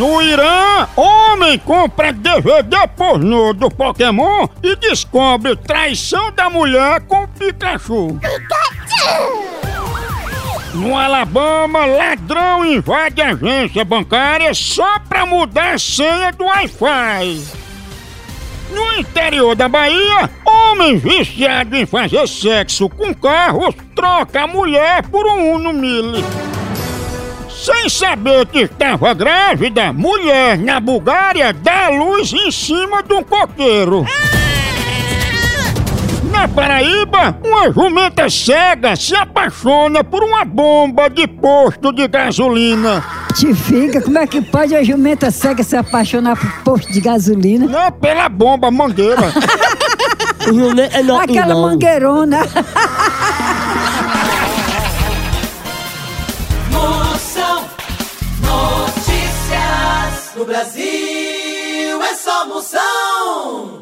No Irã, homem compra DVD pornô do Pokémon e descobre traição da mulher com Pikachu. No Alabama, ladrão invade agência bancária só pra mudar a senha do Wi-Fi. No interior da Bahia, homem viciado em fazer sexo com carros troca a mulher por um Uno Mille. Sem saber que estava grávida, mulher na Bulgária dá a luz em cima de um coqueiro. Na Paraíba, uma jumenta cega se apaixona por uma bomba de posto de gasolina. Te fica, como é que pode a jumenta cega se apaixonar por posto de gasolina? Não, pela bomba mangueira. Aquela mangueirona. No Brasil é só moção.